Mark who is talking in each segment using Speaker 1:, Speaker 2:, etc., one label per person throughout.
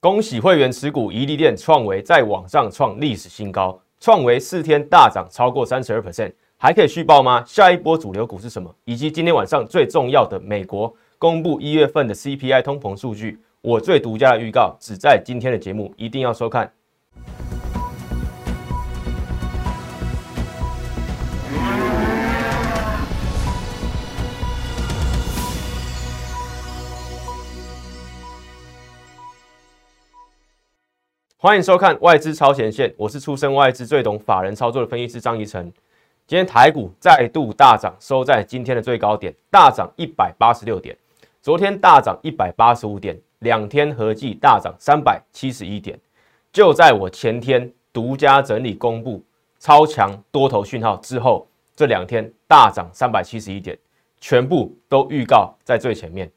Speaker 1: 恭喜会员持股，宜利店创维在网上创历史新高，创维四天大涨超过三十二 percent，还可以续报吗？下一波主流股是什么？以及今天晚上最重要的美国公布一月份的 CPI 通膨数据，我最独家的预告只在今天的节目，一定要收看。欢迎收看外资超前线，我是出身外资最懂法人操作的分析师张怡晨。今天台股再度大涨，收在今天的最高点，大涨一百八十六点。昨天大涨一百八十五点，两天合计大涨三百七十一点。就在我前天独家整理公布超强多头讯号之后，这两天大涨三百七十一点，全部都预告在最前面。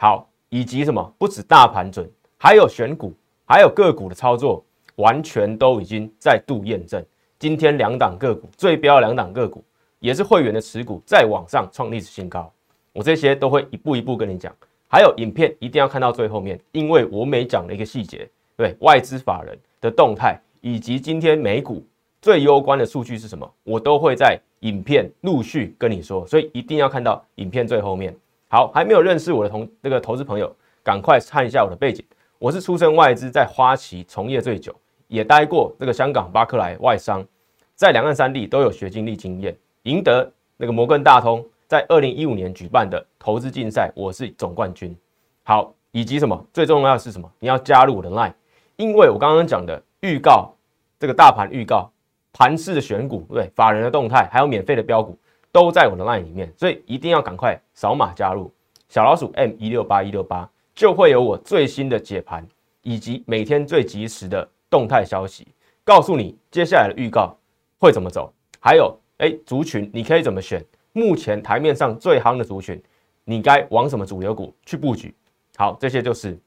Speaker 1: 好，以及什么？不止大盘准，还有选股。还有个股的操作，完全都已经再度验证。今天两档个股最标两档个股，也是会员的持股，在往上创历史新高。我这些都会一步一步跟你讲。还有影片一定要看到最后面，因为我每讲的一个细节，对外资法人的动态，以及今天美股最攸关的数据是什么，我都会在影片陆续跟你说。所以一定要看到影片最后面。好，还没有认识我的同那个投资朋友，赶快看一下我的背景。我是出身外资，在花旗从业最久，也待过这个香港巴克莱外商，在两岸三地都有学经历经验，赢得那个摩根大通在二零一五年举办的投资竞赛，我是总冠军。好，以及什么最重要的是什么？你要加入我的 line，因为我刚刚讲的预告，这个大盘预告、盘市的选股，对法人的动态，还有免费的标股，都在我的 line 里面，所以一定要赶快扫码加入小老鼠 M 一六八一六八。就会有我最新的解盘，以及每天最及时的动态消息，告诉你接下来的预告会怎么走。还有，哎，族群你可以怎么选？目前台面上最夯的族群，你该往什么主流股去布局？好，这些就是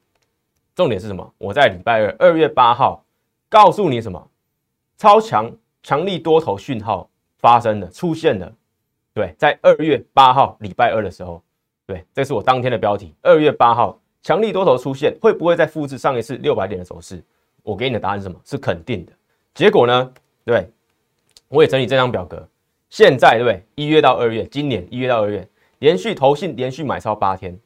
Speaker 1: 重点是什么？我在礼拜二二月八号告诉你什么？超强强力多头讯号发生的出现了。对，在二月八号礼拜二的时候，对，这是我当天的标题。二月八号。强力多头出现，会不会再复制上一次六百点的走势？我给你的答案是什么？是肯定的。结果呢？对，我也整理这张表格。现在对不对？一月到二月，今年一月到二月，连续投信连续买超八天，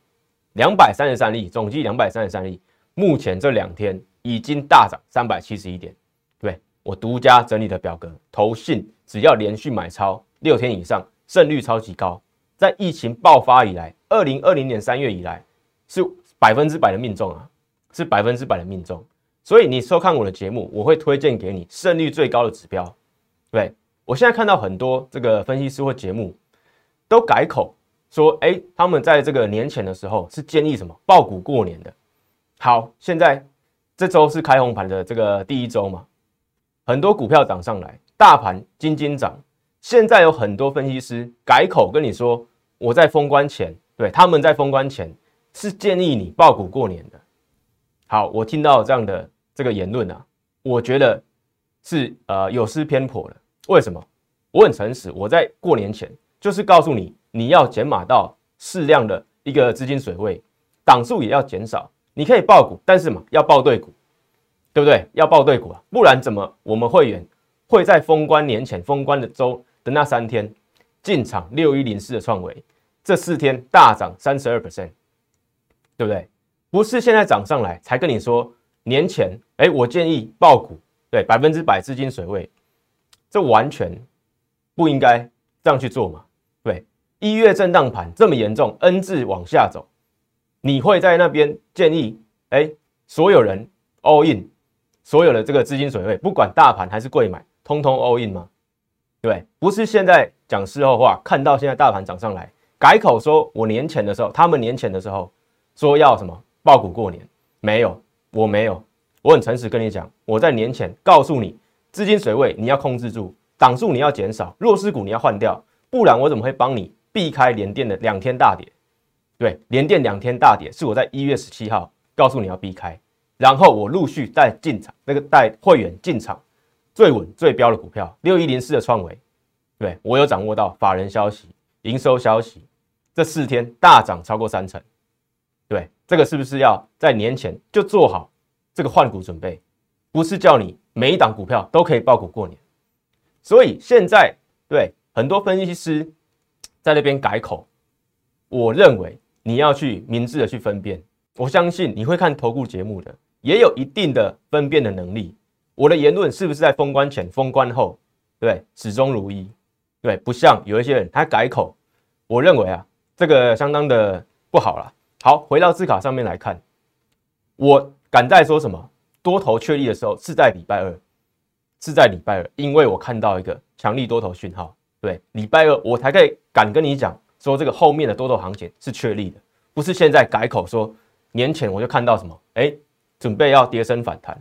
Speaker 1: 两百三十三例，总计两百三十三例。目前这两天已经大涨三百七十一点。对我独家整理的表格，投信只要连续买超六天以上，胜率超级高。在疫情爆发以来，二零二零年三月以来是。百分之百的命中啊，是百分之百的命中。所以你收看我的节目，我会推荐给你胜率最高的指标。对我现在看到很多这个分析师或节目都改口说，哎，他们在这个年前的时候是建议什么爆股过年的。好，现在这周是开红盘的这个第一周嘛，很多股票涨上来，大盘金金涨。现在有很多分析师改口跟你说，我在封关前，对，他们在封关前。是建议你爆股过年的。好，我听到这样的这个言论啊，我觉得是呃有失偏颇了。为什么？我很诚实，我在过年前就是告诉你，你要减码到适量的一个资金水位，档数也要减少。你可以爆股，但是嘛，要爆对股，对不对？要爆对股啊，不然怎么我们会员会在封关年前封关的周的那三天进场六一零四的创维，这四天大涨三十二 percent。对不对？不是现在涨上来才跟你说年前，哎，我建议爆股，对，百分之百资金水位，这完全不应该这样去做嘛？对，一月震荡盘这么严重，N 字往下走，你会在那边建议，哎，所有人 all in，所有的这个资金水位，不管大盘还是贵买，通通 all in 吗？对，不是现在讲事后话，看到现在大盘涨上来，改口说我年前的时候，他们年前的时候。说要什么爆股过年？没有，我没有，我很诚实跟你讲，我在年前告诉你，资金水位你要控制住，档数你要减少，弱势股你要换掉，不然我怎么会帮你避开连电的两天大跌？对，连电两天大跌是我在一月十七号告诉你要避开，然后我陆续带进场，那个带会员进场最稳最标的股票六一零四的创维，对我有掌握到法人消息、营收消息，这四天大涨超过三成。这个是不是要在年前就做好这个换股准备，不是叫你每一档股票都可以爆股过年。所以现在对很多分析师在那边改口，我认为你要去明智的去分辨。我相信你会看投顾节目的，也有一定的分辨的能力。我的言论是不是在封关前、封关后，对始终如一？对，不像有一些人他改口，我认为啊，这个相当的不好了。好，回到字卡上面来看，我敢在说什么多头确立的时候是在礼拜二，是在礼拜二，因为我看到一个强力多头讯号。对，礼拜二我才可以敢跟你讲说这个后面的多头行情是确立的，不是现在改口说年前我就看到什么，哎，准备要跌升反弹，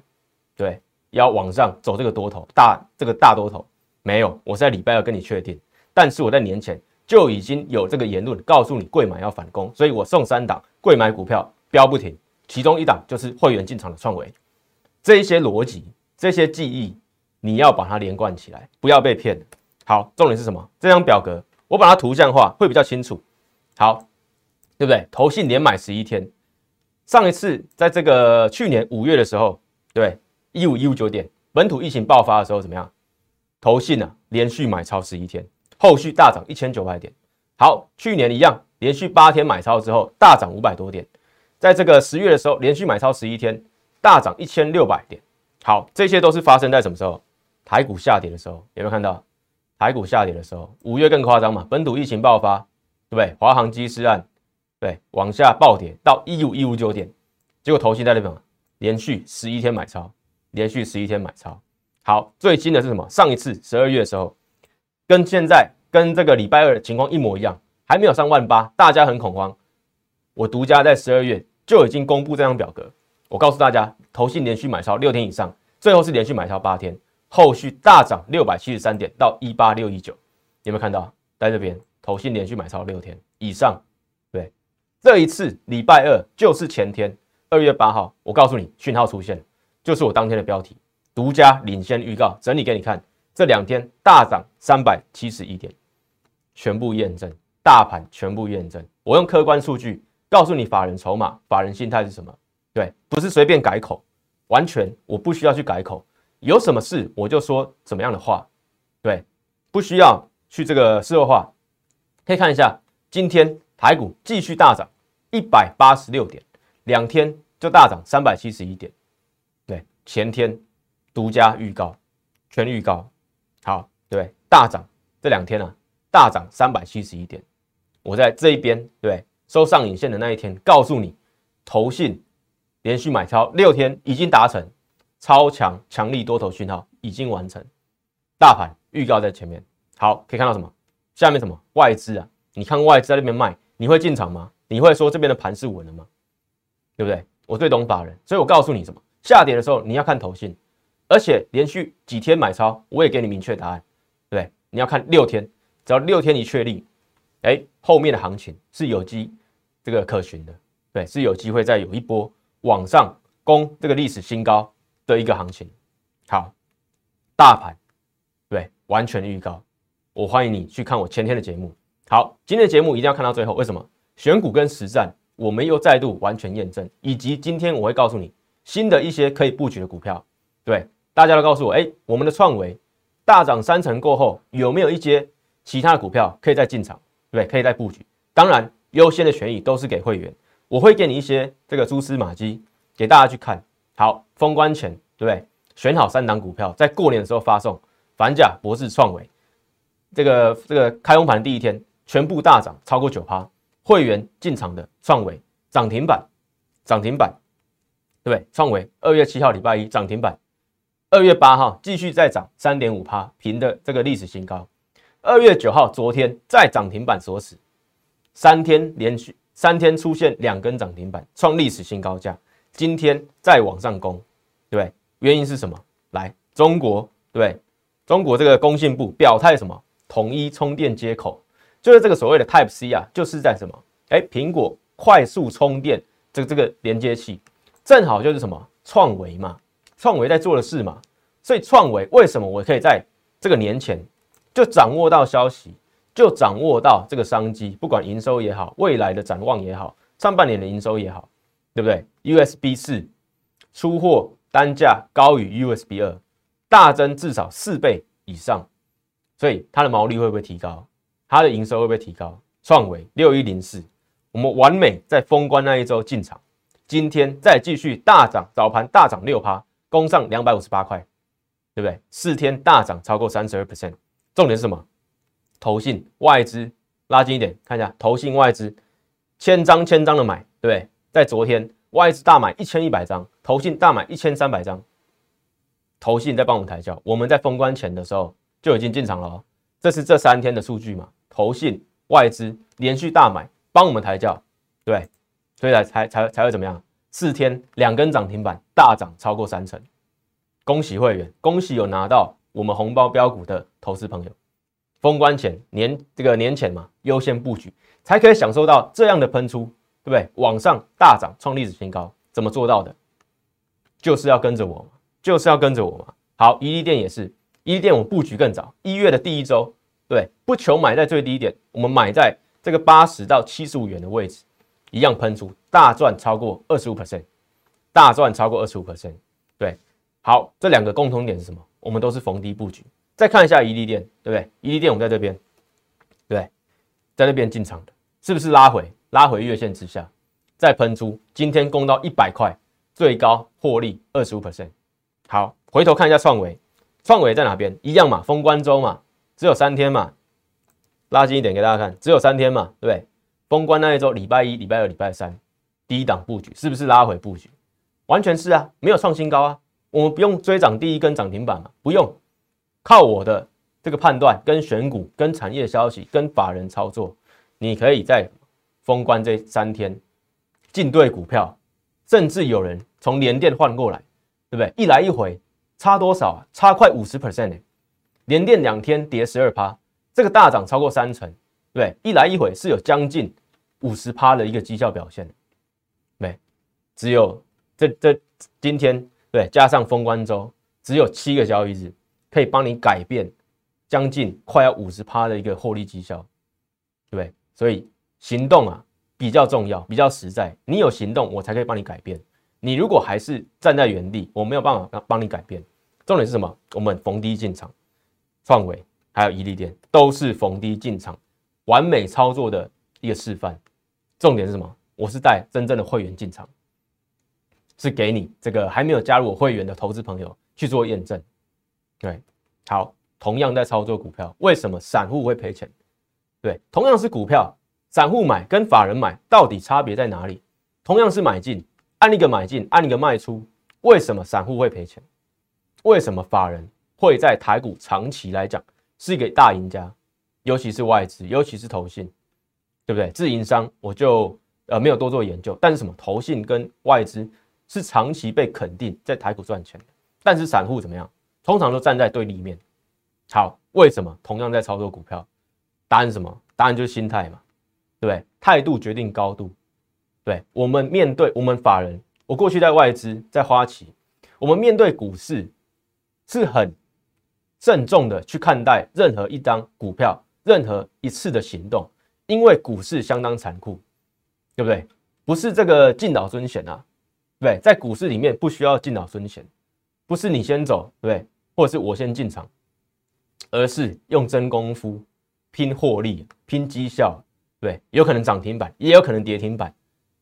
Speaker 1: 对，要往上走这个多头大这个大多头没有，我在礼拜二跟你确定，但是我在年前。就已经有这个言论告诉你，贵买要反攻，所以我送三档贵买股票飙不停，其中一档就是会员进场的创维。这一些逻辑、这些记忆，你要把它连贯起来，不要被骗。好，重点是什么？这张表格我把它图像化会比较清楚。好，对不对？投信连买十一天，上一次在这个去年五月的时候，对，一五一五九点，本土疫情爆发的时候怎么样？投信呢连续买超十一天。后续大涨一千九百点，好，去年一样，连续八天买超之后大涨五百多点，在这个十月的时候连续买超十一天，大涨一千六百点，好，这些都是发生在什么时候？台股下跌的时候，有没有看到？台股下跌的时候，五月更夸张嘛，本土疫情爆发，对不对？华航机师案，对，往下暴跌到一五一五九点，结果头信在那边连续十一天买超，连续十一天买超，好，最新的是什么？上一次十二月的时候。跟现在跟这个礼拜二的情况一模一样，还没有上万八，大家很恐慌。我独家在十二月就已经公布这张表格，我告诉大家，投信连续买超六天以上，最后是连续买超八天，后续大涨六百七十三点到一八六一九，有没有看到？在这边投信连续买超六天以上，对，这一次礼拜二就是前天二月八号，我告诉你讯号出现，就是我当天的标题，独家领先预告，整理给你看。这两天大涨三百七十一点，全部验证，大盘全部验证。我用客观数据告诉你，法人筹码、法人心态是什么？对，不是随便改口，完全我不需要去改口，有什么事我就说怎么样的话，对，不需要去这个事后化。可以看一下，今天台股继续大涨一百八十六点，两天就大涨三百七十一点。对，前天独家预告，全预告。好，对，大涨这两天啊，大涨三百七十一点。我在这一边，对，收上影线的那一天，告诉你，投信连续买超六天已经达成超强强力多头讯号已经完成，大盘预告在前面。好，可以看到什么？下面什么外资啊？你看外资在那边卖，你会进场吗？你会说这边的盘是稳了吗？对不对？我最懂法人，所以我告诉你什么？下跌的时候你要看投信。而且连续几天买超，我也给你明确答案，对你要看六天，只要六天一确立，哎，后面的行情是有机这个可循的，对，是有机会再有一波往上攻这个历史新高的一个行情。好，大盘对完全预告，我欢迎你去看我前天的节目。好，今天的节目一定要看到最后，为什么？选股跟实战，我们又再度完全验证，以及今天我会告诉你新的一些可以布局的股票，对。大家都告诉我，哎，我们的创维大涨三成过后，有没有一些其他的股票可以再进场？对，可以再布局。当然，优先的权益都是给会员，我会给你一些这个蛛丝马迹给大家去看。好，封关前，对不对？选好三档股票，在过年的时候发送。反甲、博士、创维，这个这个开红盘第一天，全部大涨超过九趴，会员进场的创维涨停板，涨停板，对不对？创维二月七号礼拜一涨停板。二月八号继续再涨三点五趴，平的这个历史新高。二月九号昨天再涨停板锁死，三天连续三天出现两根涨停板，创历史新高价。今天再往上攻，对？原因是什么？来，中国对中国这个工信部表态什么？统一充电接口，就是这个所谓的 Type C 啊，就是在什么？哎，苹果快速充电这这个连接器，正好就是什么创维嘛。创维在做的事嘛，所以创维为什么我可以在这个年前就掌握到消息，就掌握到这个商机，不管营收也好，未来的展望也好，上半年的营收也好，对不对？USB 四出货单价高于 USB 二，大增至少四倍以上，所以它的毛利会不会提高？它的营收会不会提高？创维六一零四，我们完美在封关那一周进场，今天再继续大涨，早盘大涨六趴，攻上两百五十八块，对不对？四天大涨超过三十二 percent，重点是什么？投信外资拉近一点，看一下投信外资千张千张的买，对？在昨天外资大买一千一百张，投信大买一千三百张，投信在帮我们抬轿，我们在封关前的时候就已经进场了，这是这三天的数据嘛？投信。外资连续大买，帮我们抬轿，对，所以才才才才会怎么样？四天两根涨停板，大涨超过三成，恭喜会员，恭喜有拿到我们红包标股的投资朋友。封关前年这个年前嘛，优先布局，才可以享受到这样的喷出，对不对？往上大涨，创历史新高，怎么做到的？就是要跟着我嘛，就是要跟着我嘛。好，伊利店也是，伊利店我布局更早，一月的第一周。对，不求买在最低点，我们买在这个八十到七十五元的位置，一样喷出大赚超过二十五 percent，大赚超过二十五 percent。对，好，这两个共同点是什么？我们都是逢低布局。再看一下宜利店，对不对？宜利店我们在这边，对，在那边进场的，是不是拉回？拉回月线之下，再喷出，今天攻到一百块，最高获利二十五 percent。好，回头看一下创维，创维在哪边？一样嘛，封关周嘛。只有三天嘛，拉近一点给大家看，只有三天嘛，对不对？封关那一周，礼拜一、礼拜二、礼拜三，低档布局是不是拉回布局？完全是啊，没有创新高啊，我们不用追涨第一根涨停板嘛，不用，靠我的这个判断、跟选股、跟产业消息、跟法人操作，你可以在封关这三天进对股票，甚至有人从联电换过来，对不对？一来一回差多少啊？差快五十 percent 呢。连电两天跌十二趴，这个大涨超过三成，对，一来一回是有将近五十趴的一个绩效表现，没，只有这这今天对加上封关周，只有七个交易日可以帮你改变将近快要五十趴的一个获利绩效，对不对？所以行动啊比较重要，比较实在，你有行动，我才可以帮你改变。你如果还是站在原地，我没有办法帮帮你改变。重点是什么？我们逢低进场。创维还有伊利店都是逢低进场，完美操作的一个示范。重点是什么？我是带真正的会员进场，是给你这个还没有加入我会员的投资朋友去做验证。对，好，同样在操作股票，为什么散户会赔钱？对，同样是股票，散户买跟法人买到底差别在哪里？同样是买进，按一个买进，按一个卖出，为什么散户会赔钱？为什么法人？会在台股长期来讲是一个大赢家，尤其是外资，尤其是投信，对不对？自营商我就呃没有多做研究，但是什么投信跟外资是长期被肯定在台股赚钱的，但是散户怎么样？通常都站在对立面。好，为什么同样在操作股票？答案是什么？答案就是心态嘛，对不对？态度决定高度。对我们面对我们法人，我过去在外资在花旗，我们面对股市是很。慎重的去看待任何一张股票，任何一次的行动，因为股市相当残酷，对不对？不是这个进脑尊贤啊，对，在股市里面不需要进脑尊钱，不是你先走，对，或者是我先进场，而是用真功夫拼获利、拼绩效，对，有可能涨停板，也有可能跌停板，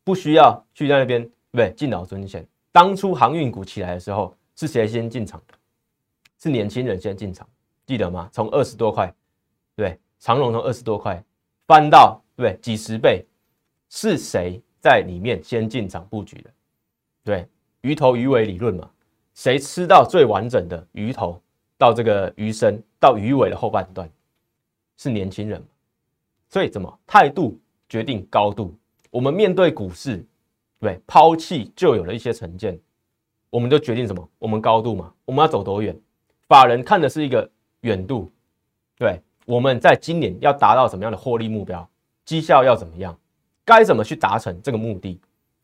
Speaker 1: 不需要去在那边，对，进脑尊钱。当初航运股起来的时候，是谁先进场的？是年轻人先进场，记得吗？从二十多块，对，长隆从二十多块翻到对几十倍，是谁在里面先进场布局的？对，鱼头鱼尾理论嘛，谁吃到最完整的鱼头到这个鱼身到鱼尾的后半段，是年轻人。所以怎么态度决定高度？我们面对股市，对，抛弃旧有的一些成见，我们就决定什么？我们高度嘛，我们要走多远？法人看的是一个远度，对，我们在今年要达到什么样的获利目标，绩效要怎么样，该怎么去达成这个目的，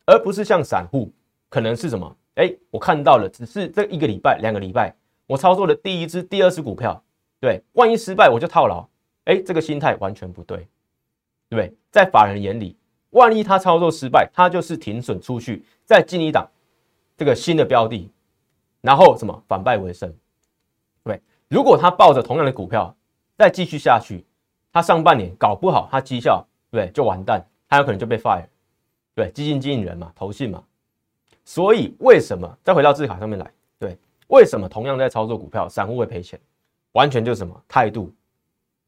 Speaker 1: 而不是像散户可能是什么？哎，我看到了，只是这一个礼拜、两个礼拜，我操作的第一只、第二只股票，对，万一失败我就套牢，哎，这个心态完全不对，对不对？在法人眼里，万一他操作失败，他就是停损出去，再进一档，这个新的标的，然后什么反败为胜，对，如果他抱着同样的股票再继续下去，他上半年搞不好他绩效对就完蛋，他有可能就被 fire，对，基金经理人嘛，投信嘛，所以为什么再回到字卡上面来，对，为什么同样在操作股票，散户会赔钱，完全就是什么态度，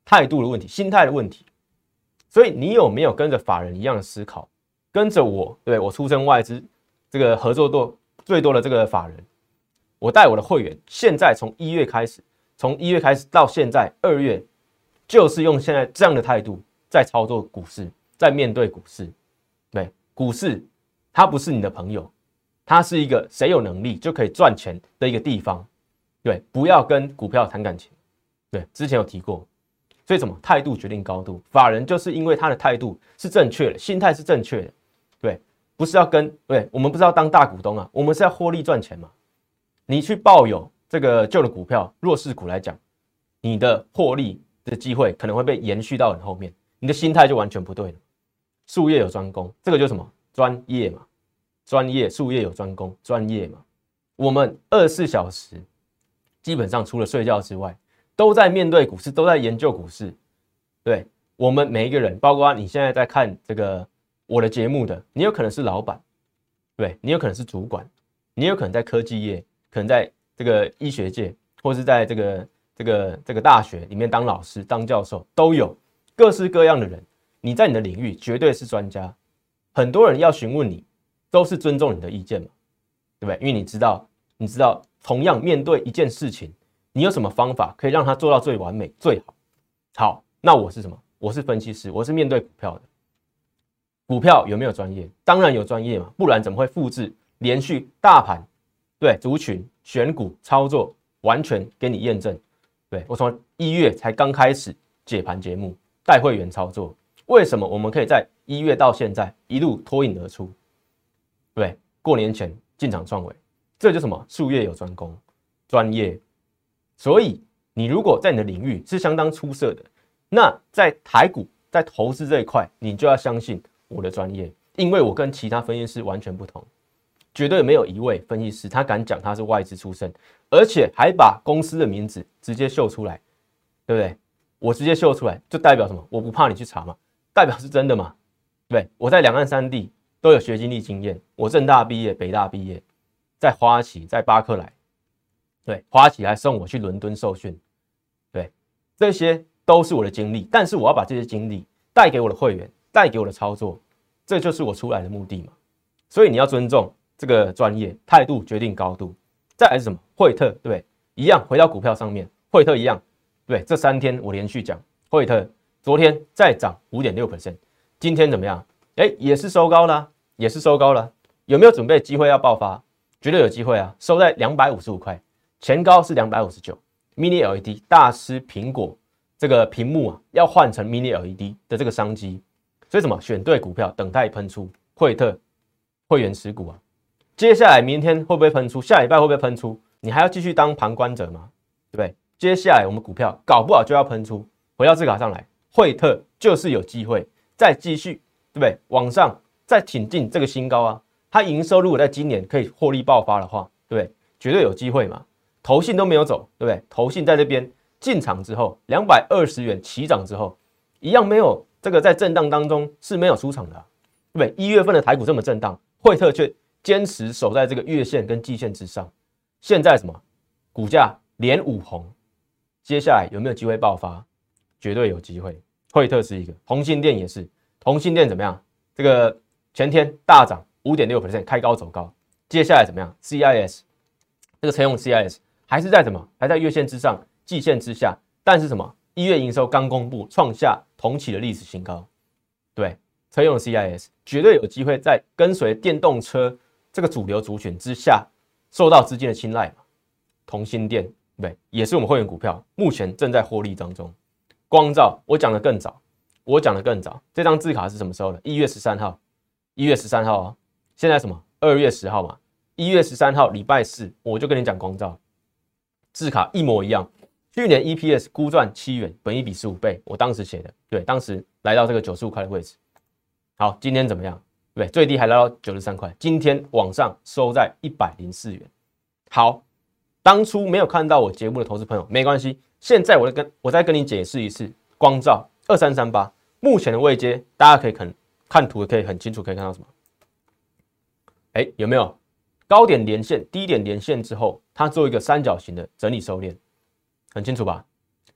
Speaker 1: 态度的问题，心态的问题。所以你有没有跟着法人一样的思考？跟着我，对我出身外资，这个合作多最多的这个法人，我带我的会员，现在从一月开始，从一月开始到现在二月，就是用现在这样的态度在操作股市，在面对股市。对，股市它不是你的朋友，它是一个谁有能力就可以赚钱的一个地方。对，不要跟股票谈感情。对，之前有提过。所以什么态度决定高度？法人就是因为他的态度是正确的，心态是正确的，对，不是要跟对，我们不是要当大股东啊，我们是要获利赚钱嘛。你去抱有这个旧的股票，弱势股来讲，你的获利的机会可能会被延续到你后面，你的心态就完全不对了。术业有专攻，这个就是什么专业嘛，专业术业有专攻，专业嘛。我们二十四小时基本上除了睡觉之外。都在面对股市，都在研究股市。对我们每一个人，包括你现在在看这个我的节目的，你有可能是老板，对你有可能是主管，你有可能在科技业，可能在这个医学界，或是在这个这个这个大学里面当老师、当教授，都有各式各样的人。你在你的领域绝对是专家，很多人要询问你，都是尊重你的意见嘛，对不对？因为你知道，你知道，同样面对一件事情。你有什么方法可以让它做到最完美、最好？好，那我是什么？我是分析师，我是面对股票的。股票有没有专业？当然有专业嘛，不然怎么会复制连续大盘？对，族群选股操作完全给你验证。对我从一月才刚开始解盘节目，带会员操作，为什么我们可以在一月到现在一路脱颖而出？对，过年前进场创伟，这就什么？术业有专攻，专业。所以，你如果在你的领域是相当出色的，那在台股在投资这一块，你就要相信我的专业，因为我跟其他分析师完全不同，绝对没有一位分析师他敢讲他是外资出身，而且还把公司的名字直接秀出来，对不对？我直接秀出来，就代表什么？我不怕你去查嘛，代表是真的嘛？对，我在两岸三地都有学经历经验，我正大毕业，北大毕业，在花旗，在巴克莱。对，花旗还送我去伦敦受训，对，这些都是我的经历。但是我要把这些经历带给我的会员，带给我的操作，这就是我出来的目的嘛。所以你要尊重这个专业态度，决定高度。再来是什么？惠特，对，一样回到股票上面，惠特一样，对，这三天我连续讲惠特，昨天再涨五点六 percent，今天怎么样？哎，也是收高了，也是收高了。有没有准备机会要爆发？绝对有机会啊，收在两百五十五块。前高是两百五十九，Mini LED 大师苹果这个屏幕啊，要换成 Mini LED 的这个商机，所以什么选对股票，等待喷出，惠特会员持股啊，接下来明天会不会喷出？下礼拜会不会喷出？你还要继续当旁观者吗？对不对？接下来我们股票搞不好就要喷出，回到字卡上来，惠特就是有机会再继续，对不对？往上再挺进这个新高啊，它营收如果在今年可以获利爆发的话，对不对？绝对有机会嘛。投信都没有走，对不对？投信在这边进场之后，两百二十元起涨之后，一样没有这个在震荡当中是没有出场的，对不对？一月份的台股这么震荡，惠特却坚持守在这个月线跟季线之上。现在什么股价连五红，接下来有没有机会爆发？绝对有机会。惠特是一个，红心店也是，同心店怎么样？这个前天大涨五点六 percent，开高走高，接下来怎么样？CIS 这个车用 CIS。还是在什么？还在月线之上、季线之下，但是什么？一月营收刚公布，创下同期的历史新高。对，车用 CIS 绝对有机会在跟随电动车这个主流族群之下，受到资金的青睐嘛。同心电对，也是我们会员股票，目前正在获利当中。光照我讲的更早，我讲的更早。这张字卡是什么时候的？一月十三号，一月十三号啊。现在什么？二月十号嘛。一月十三号礼拜四，我就跟你讲光照。字卡一模一样，去年 EPS 估赚七元，本一比十五倍，我当时写的，对，当时来到这个九十五块的位置。好，今天怎么样？对？最低还来到九十三块，今天往上收在一百零四元。好，当初没有看到我节目的投资朋友没关系，现在我再跟我再跟你解释一次，光照二三三八目前的位阶，大家可以看看图，可以很清楚可以看到什么？哎，有没有高点连线、低点连线之后，它做一个三角形的整理收敛，很清楚吧？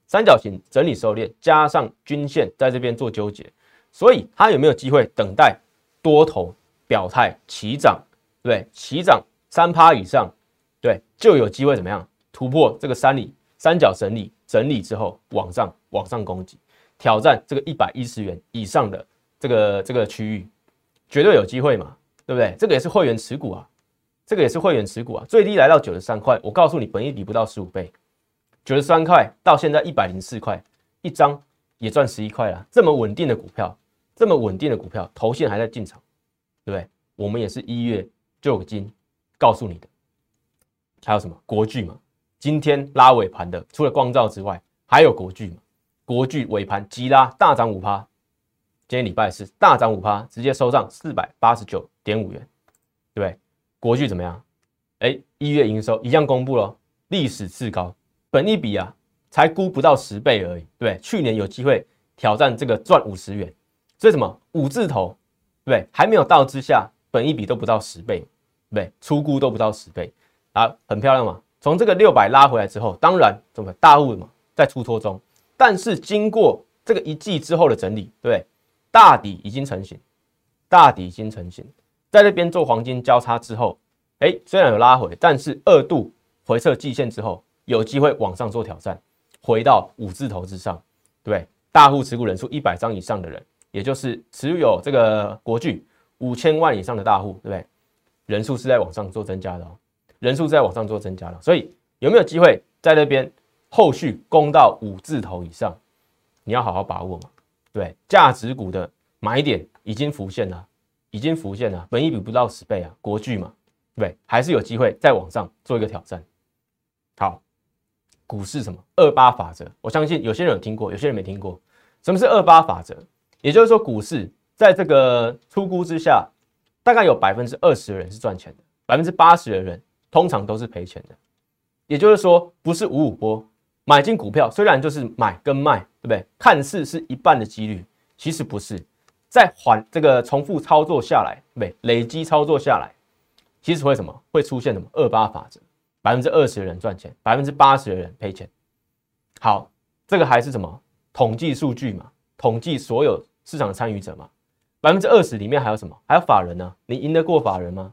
Speaker 1: 三角形整理收敛，加上均线在这边做纠结，所以它有没有机会等待多头表态起涨？对，起涨三趴以上，对，就有机会怎么样突破这个三里三角整理整理之后往上往上攻击，挑战这个一百一十元以上的这个这个区域，绝对有机会嘛？对不对？这个也是会员持股啊，这个也是会员持股啊，最低来到九十三块，我告诉你，本益比不到十五倍。九十三块到现在一百零四块一张，也赚十一块了。这么稳定的股票，这么稳定的股票，头线还在进场，对不对？我们也是一月就已经告诉你的。还有什么国巨嘛？今天拉尾盘的，除了光照之外，还有国巨嘛？国巨尾盘急拉大涨五趴，今天礼拜四大涨五趴，直接收上四百八十九点五元，对不对？国巨怎么样？哎，一月营收一样公布了，历史次高。本一比啊，才估不到十倍而已，对去年有机会挑战这个赚五十元，所以什么五字头，对还没有到之下，本一比都不到十倍，对出估都不到十倍啊，很漂亮嘛。从这个六百拉回来之后，当然怎么大雾嘛，在出脱中，但是经过这个一季之后的整理，对大底已经成型，大底已经成型，在这边做黄金交叉之后，哎，虽然有拉回，但是二度回撤季线之后。有机会往上做挑战，回到五字头之上，对大户持股人数一百张以上的人，也就是持有这个国巨五千万以上的大户，对不对？人数是在往上做增加的哦，人数在往上做增加的，所以有没有机会在那边后续攻到五字头以上？你要好好把握嘛，对，价值股的买点已经浮现了，已经浮现了，本益比不到十倍啊，国巨嘛，对，还是有机会再往上做一个挑战，好。股市什么二八法则？我相信有些人有听过，有些人没听过。什么是二八法则？也就是说，股市在这个出估之下，大概有百分之二十的人是赚钱的，百分之八十的人通常都是赔钱的。也就是说，不是五五波买进股票，虽然就是买跟卖，对不对？看似是一半的几率，其实不是。在缓这个重复操作下来，对不对？累积操作下来，其实会什么？会出现什么二八法则？百分之二十的人赚钱，百分之八十的人赔钱。好，这个还是什么统计数据嘛？统计所有市场参与者嘛？百分之二十里面还有什么？还有法人呢？你赢得过法人吗？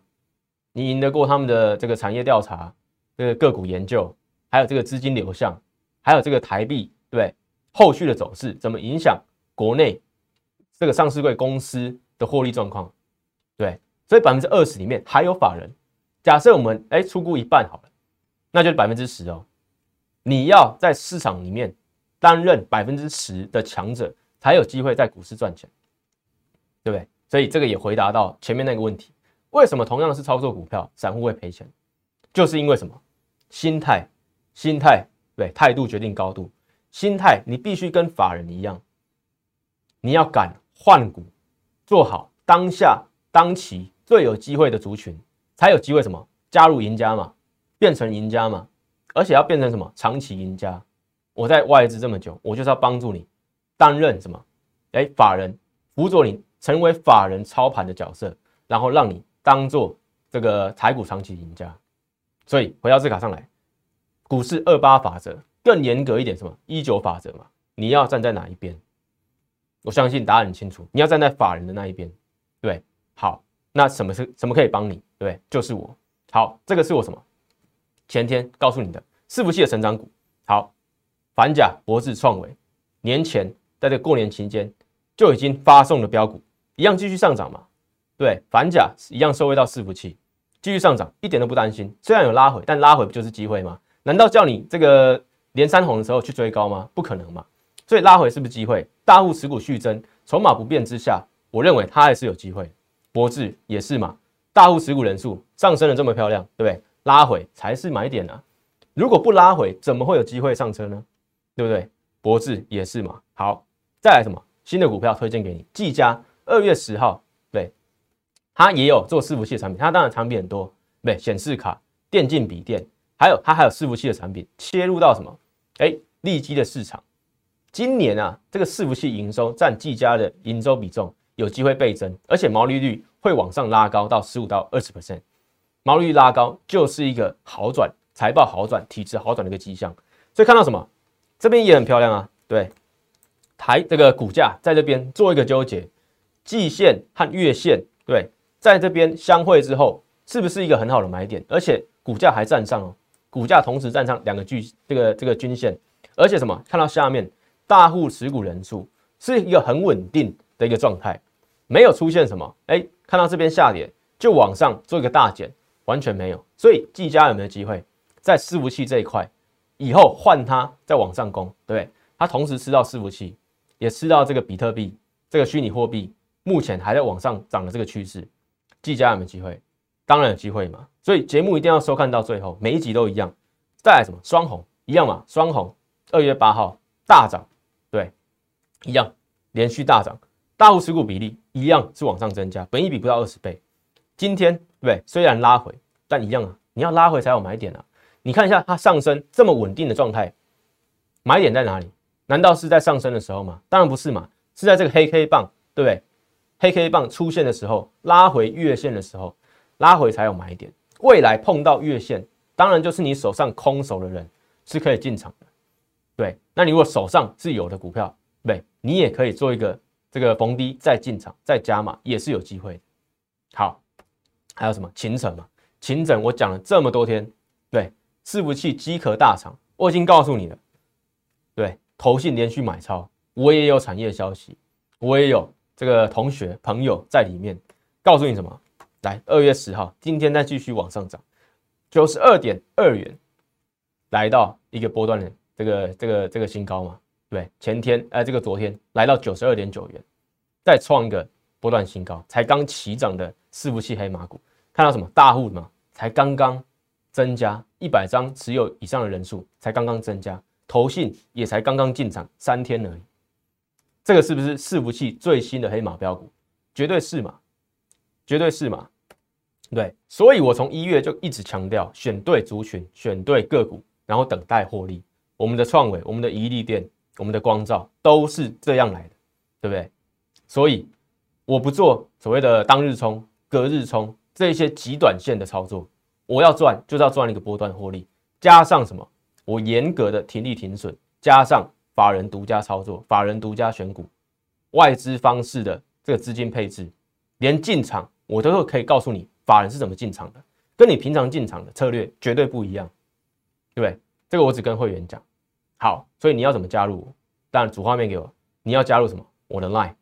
Speaker 1: 你赢得过他们的这个产业调查、这个个股研究，还有这个资金流向，还有这个台币对后续的走势怎么影响国内这个上市柜公司的获利状况？对，所以百分之二十里面还有法人。假设我们哎出估一半好了。那就是百分之十哦，你要在市场里面担任百分之十的强者，才有机会在股市赚钱，对不对？所以这个也回答到前面那个问题：为什么同样是操作股票，散户会赔钱？就是因为什么？心态，心态，对，态度决定高度。心态，你必须跟法人一样，你要敢换股，做好当下当期最有机会的族群，才有机会什么？加入赢家嘛。变成赢家嘛，而且要变成什么长期赢家？我在外资这么久，我就是要帮助你担任什么？哎，法人辅佐你成为法人操盘的角色，然后让你当做这个台股长期赢家。所以回到这卡上来，股市二八法则更严格一点，什么一九法则嘛？你要站在哪一边？我相信答案很清楚，你要站在法人的那一边，对？好，那什么是什么可以帮你？对，就是我。好，这个是我什么？前天告诉你的伺服器的成长股，好，反甲、博智、创维，年前在这过年期间就已经发送了标股，一样继续上涨嘛？对，反甲一样收回到伺服器，继续上涨，一点都不担心。虽然有拉回，但拉回不就是机会吗？难道叫你这个连三红的时候去追高吗？不可能嘛！所以拉回是不是机会？大户持股续增，筹码不变之下，我认为它还是有机会。博智也是嘛，大户持股人数上升的这么漂亮，对不对？拉回才是买点啊！如果不拉回，怎么会有机会上车呢？对不对？博智也是嘛。好，再来什么新的股票推荐给你？技嘉二月十号，对，它也有做伺服器的产品，它当然产品很多，对，显示卡、电竞笔电，还有它还有伺服器的产品，切入到什么？哎，利基的市场。今年啊，这个伺服器营收占技嘉的营收比重有机会倍增，而且毛利率会往上拉高到十五到二十 percent。毛利率拉高就是一个好转、财报好转、体质好转的一个迹象。所以看到什么？这边也很漂亮啊，对，台这个股价在这边做一个纠结，季线和月线对，在这边相会之后，是不是一个很好的买点？而且股价还站上哦，股价同时站上两个巨这个这个均线，而且什么？看到下面大户持股人数是一个很稳定的一个状态，没有出现什么，哎，看到这边下跌就往上做一个大减。完全没有，所以技嘉有没有机会在伺服器这一块以后换它再往上攻？对，它同时吃到伺服器，也吃到这个比特币这个虚拟货币，目前还在往上涨的这个趋势，技嘉有没有机会？当然有机会嘛。所以节目一定要收看到最后，每一集都一样。再来什么双红一样嘛？双红二月八号大涨，对，一样连续大涨，大户持股比例一样是往上增加，本益比不到二十倍。今天对，虽然拉回，但一样啊，你要拉回才有买点啊。你看一下它上升这么稳定的状态，买点在哪里？难道是在上升的时候吗？当然不是嘛，是在这个黑 K 棒，对不对？黑 K 棒出现的时候，拉回月线的时候，拉回才有买点。未来碰到月线，当然就是你手上空手的人是可以进场的。对，那你如果手上是有的股票，对，你也可以做一个这个逢低再进场再加码，也是有机会。好。还有什么秦城嘛？秦城我讲了这么多天，对，伺服器机壳大厂，我已经告诉你了。对，投信连续买超，我也有产业消息，我也有这个同学朋友在里面，告诉你什么？来，二月十号，今天再继续往上涨，九十二点二元，来到一个波段的这个这个这个新高嘛？对，前天哎，这个昨天来到九十二点九元，再创一个波段新高，才刚起涨的伺服器黑马股。看到什么大户嘛？才刚刚增加一百张持有以上的人数，才刚刚增加，投信也才刚刚进场三天而已。这个是不是伺服器最新的黑马标股？绝对是嘛，绝对是嘛。对，所以我从一月就一直强调，选对族群，选对个股，然后等待获利。我们的创伟，我们的宜利店，我们的光照，都是这样来的，对不对？所以我不做所谓的当日冲、隔日冲。这些极短线的操作，我要赚就是要赚一个波段获利，加上什么？我严格的停利停损，加上法人独家操作，法人独家选股，外资方式的这个资金配置，连进场我都可以告诉你法人是怎么进场的，跟你平常进场的策略绝对不一样，对不对？这个我只跟会员讲。好，所以你要怎么加入？当然主画面给我，你要加入什么？我的 line，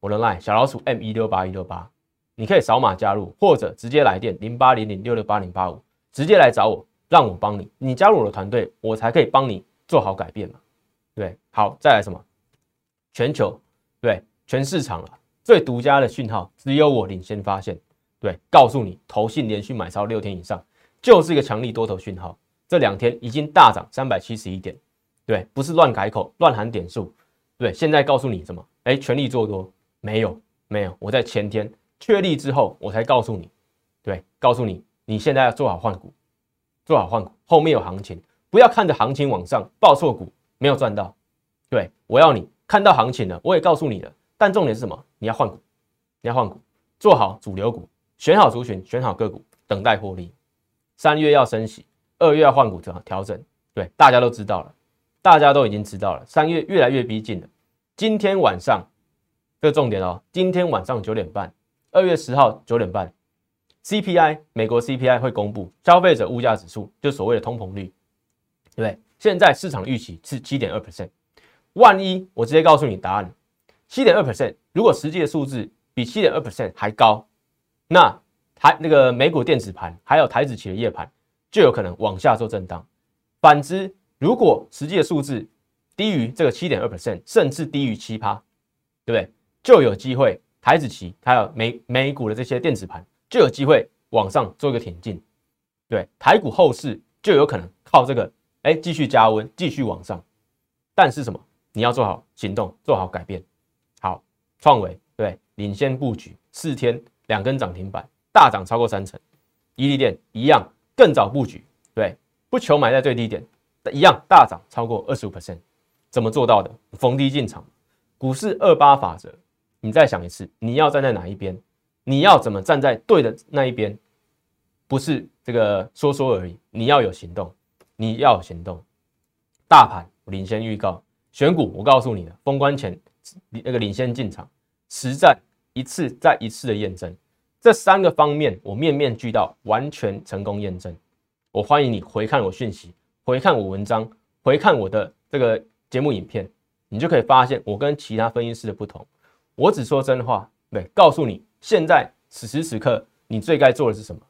Speaker 1: 我的 line 小老鼠 M 一六八一六八。你可以扫码加入，或者直接来电零八零零六六八零八五，直接来找我，让我帮你。你加入我的团队，我才可以帮你做好改变嘛？对，好，再来什么？全球对全市场了，最独家的讯号，只有我领先发现。对，告诉你，投信连续买超六天以上，就是一个强力多头讯号。这两天已经大涨三百七十一点，对，不是乱改口、乱喊点数。对，现在告诉你什么？哎，全力做多？没有，没有，我在前天。确立之后，我才告诉你，对，告诉你，你现在要做好换股，做好换股，后面有行情，不要看着行情往上报错股，没有赚到。对我要你看到行情了，我也告诉你了，但重点是什么？你要换股，你要换股，做好主流股，选好族群，选好个股，等待获利。三月要升息，二月要换股调调整，对，大家都知道了，大家都已经知道了，三月越来越逼近了。今天晚上，这个重点哦，今天晚上九点半。二月十号九点半，CPI 美国 CPI 会公布消费者物价指数，就所谓的通膨率，对不对？现在市场预期是七点二 percent，万一我直接告诉你答案，七点二 percent，如果实际的数字比七点二 percent 还高，那台那个美股电子盘还有台子期的夜盘就有可能往下做震荡。反之，如果实际的数字低于这个七点二 percent，甚至低于七趴，对不对？就有机会。台子期还有美美股的这些电子盘就有机会往上做一个挺进，对台股后市就有可能靠这个哎继续加温继续往上，但是什么你要做好行动做好改变，好创维对领先布局四天两根涨停板，大涨超过三成。伊利店一样更早布局，对，不求买在最低点，一样大涨超过二十五 percent。怎么做到的？逢低进场，股市二八法则。你再想一次，你要站在哪一边？你要怎么站在对的那一边？不是这个说说而已，你要有行动，你要有行动。大盘领先预告，选股我告诉你的，封关前那个领先进场，实战一次再一次的验证，这三个方面我面面俱到，完全成功验证。我欢迎你回看我讯息，回看我文章，回看我的这个。节目影片，你就可以发现我跟其他分析师的不同。我只说真话，对，告诉你现在此时此刻你最该做的是什么，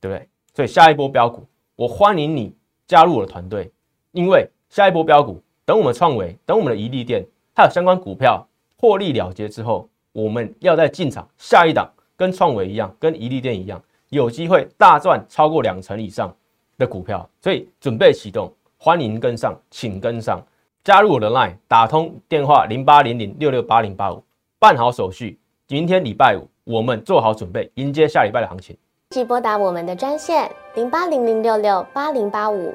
Speaker 1: 对不对？所以下一波标股，我欢迎你加入我的团队，因为下一波标股，等我们创维，等我们的宜利店，还有相关股票获利了结之后，我们要在进场下一档，跟创维一样，跟宜利店一样，有机会大赚超过两成以上的股票。所以准备启动，欢迎跟上，请跟上。加入我的 LINE，打通电话零八零零六六八零八五，办好手续。明天礼拜五，我们做好准备，迎接下礼拜的行情。
Speaker 2: 即拨打我们的专线零八零零六六八零八五